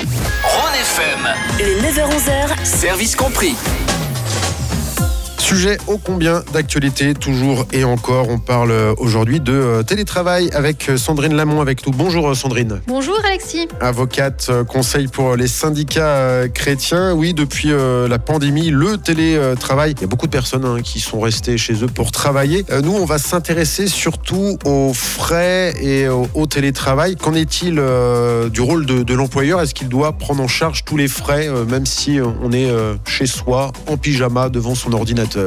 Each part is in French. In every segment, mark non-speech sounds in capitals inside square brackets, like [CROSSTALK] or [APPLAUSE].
Rhône FM, Le 9h-11h, service compris. Sujet ô combien d'actualité, toujours et encore. On parle aujourd'hui de euh, télétravail avec euh, Sandrine Lamont avec nous. Bonjour euh, Sandrine. Bonjour Alexis. Avocate, euh, conseil pour les syndicats euh, chrétiens. Oui, depuis euh, la pandémie, le télétravail, il y a beaucoup de personnes hein, qui sont restées chez eux pour travailler. Euh, Nous, on va s'intéresser surtout aux frais et au, au télétravail. Qu'en est-il euh, du rôle de, de l'employeur? Est-ce qu'il doit prendre en charge tous les frais, euh, même si euh, on est euh, chez soi, en pyjama, devant son ordinateur?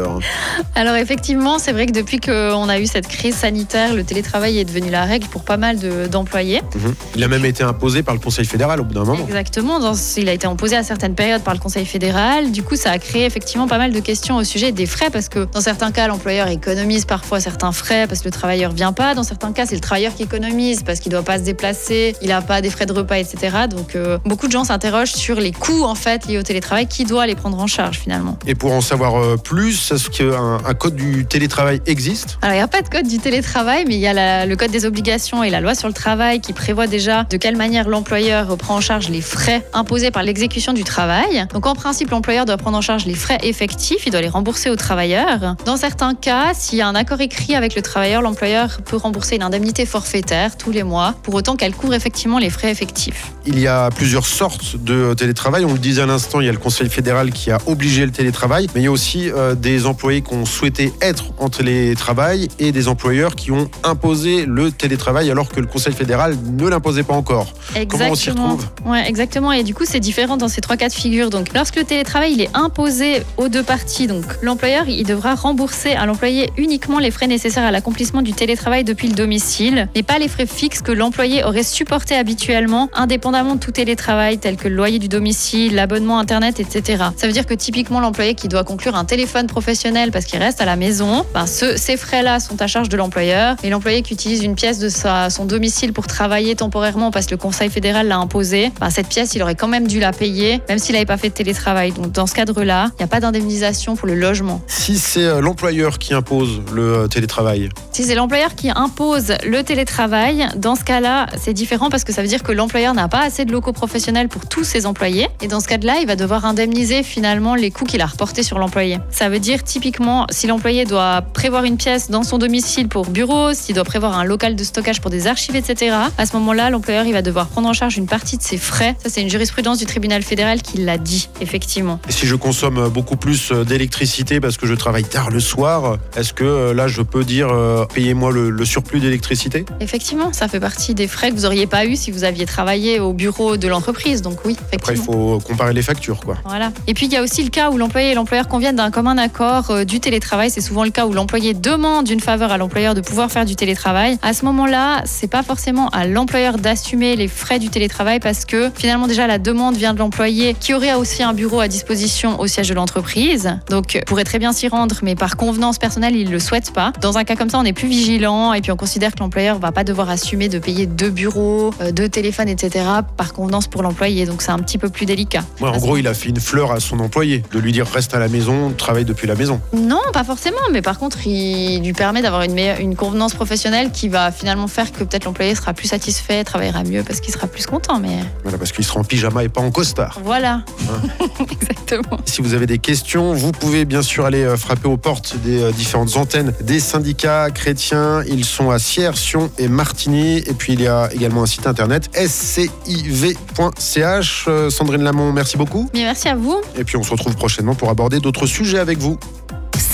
Alors effectivement, c'est vrai que depuis qu'on a eu cette crise sanitaire, le télétravail est devenu la règle pour pas mal de- d'employés. Mhm. Il a même été imposé par le Conseil fédéral au bout d'un moment. Exactement, dans il a été imposé à certaines périodes par le Conseil fédéral. Du coup, ça a créé effectivement pas mal de questions au sujet des frais parce que dans certains cas, l'employeur économise parfois certains frais parce que le travailleur vient pas. Dans certains cas, c'est le travailleur qui économise parce qu'il doit pas se déplacer, il a pas des frais de repas, etc. Donc euh, beaucoup de gens s'interrogent sur les coûts en fait liés au télétravail, qui doit les prendre en charge finalement? Et pour en savoir euh, plus, est-ce qu'un un code du télétravail existe Alors, il n'y a pas de code du télétravail, mais il y a la- le code des obligations et la loi sur le travail qui prévoit déjà de quelle manière l'employeur prend en charge les frais imposés par l'exécution du travail. Donc, en principe, l'employeur doit prendre en charge les frais effectifs, il doit les rembourser au travailleur. Dans certains cas, s'il y a un accord écrit avec le travailleur, l'employeur peut rembourser une indemnité forfaitaire tous les mois, pour autant qu'elle couvre effectivement les frais effectifs. Il y a plusieurs sortes de télétravail. On le disait à l'instant, il y a le Conseil fédéral qui a obligé le télétravail, mais il y a aussi euh, des employés qui ont souhaité être en télétravail et des employeurs qui ont imposé le télétravail alors que le Conseil fédéral ne l'imposait pas encore. Comment on s'y retrouve Ouais, exactement. Et du coup, c'est différent dans ces trois cas de figure. Donc, lorsque le télétravail il est imposé aux deux parties, donc l'employeur il devra rembourser à l'employé uniquement les frais nécessaires à l'accomplissement du télétravail depuis le domicile, mais pas les frais fixes que l'employé aurait supportés habituellement, indépendamment de tout télétravail, tel que le loyer du domicile, l'abonnement internet, etc. Ça veut dire que typiquement l'employé qui doit conclure un téléphone professionnel parce qu'il reste à la maison, ben, ce- ces frais-là sont à charge de l'employeur. Et l'employé qui utilise une pièce de sa, son domicile pour travailler temporairement parce que le Conseil fédéral l'a imposé, ben, cette pièce, il aurait quand même dû la payer, même s'il n'avait pas fait de télétravail. Donc dans ce cadre-là, il n'y a pas d'indemnisation pour le logement. Si c'est euh, l'employeur qui impose le euh, télétravail, Si c'est l'employeur qui impose le télétravail, dans ce cas-là, c'est différent parce que ça veut dire que l'employeur n'a pas assez de locaux professionnels pour tous ses employés. Et dans ce cas-là, il va devoir indemniser finalement les coûts qu'il a reportés sur l'employé. Ça veut dire typiquement, si l'employé doit prévoir une pièce dans son domicile pour bureau, s'il doit prévoir un local de stockage pour des archives, etc., à ce moment-là, l'employeur il va devoir prendre en charge une partie de ses frais. Ça, c'est une jurisprudence du tribunal fédéral qui l'a dit, effectivement. et si je consomme euh, beaucoup plus euh, d'électricité parce que je travaille tard le soir, est-ce que euh, là je peux dire euh, payez-moi le, le surplus d'électricité? Effectivement, ça fait partie des frais que vous n'auriez pas eu si vous aviez travaillé au bureau de l'entreprise. Donc oui, Après il faut comparer les factures quoi. Voilà. Et puis il y a aussi le cas où l'employé et l'employeur conviennent d'un commun accord euh, du télétravail. C'est souvent le cas où l'employé demande une faveur à l'employeur de pouvoir faire du télétravail. À ce moment-là, c'est pas forcément à l'employeur d'assumer les frais du télétravail parce que finalement déjà la demande vient de l'employé qui aurait aussi un bureau à disposition au siège de l'entreprise. Donc pourrait très bien s'y rendre, mais par convenance personnelle, il le souhaite pas. Dans un cas comme ça, on est plus vigilant et puis on considère que l'employeur va pas devoir assumer de payer deux bureaux, euh, deux téléphones, etc. par convenance pour l'employé. Donc c'est un petit peu plus délicat. Ouais, en gros, il a fait une fleur à son employé de lui dire reste à la maison, travaille depuis la maison. Non, pas forcément, mais par contre, il lui permet d'avoir une, meilleure, une convenance professionnelle qui va finalement faire que peut-être l'employé sera plus satisfait, travaillera mieux parce qu'il sera plus content. Mais Voilà, parce qu'il sera en pyjama et pas en costard. voilà, [LAUGHS] exactement. Si vous avez des questions, vous pouvez bien sûr aller euh, frapper aux portes des euh, différentes antennes des syndicats chrétiens. Ils sont à Sierre, Sion et Martigny. Et puis il y a également un site internet sciv.ch. Euh, Sandrine Lamont, merci beaucoup. Bien, merci à vous. Et puis on se retrouve prochainement pour aborder d'autres sujets avec vous. Tchau.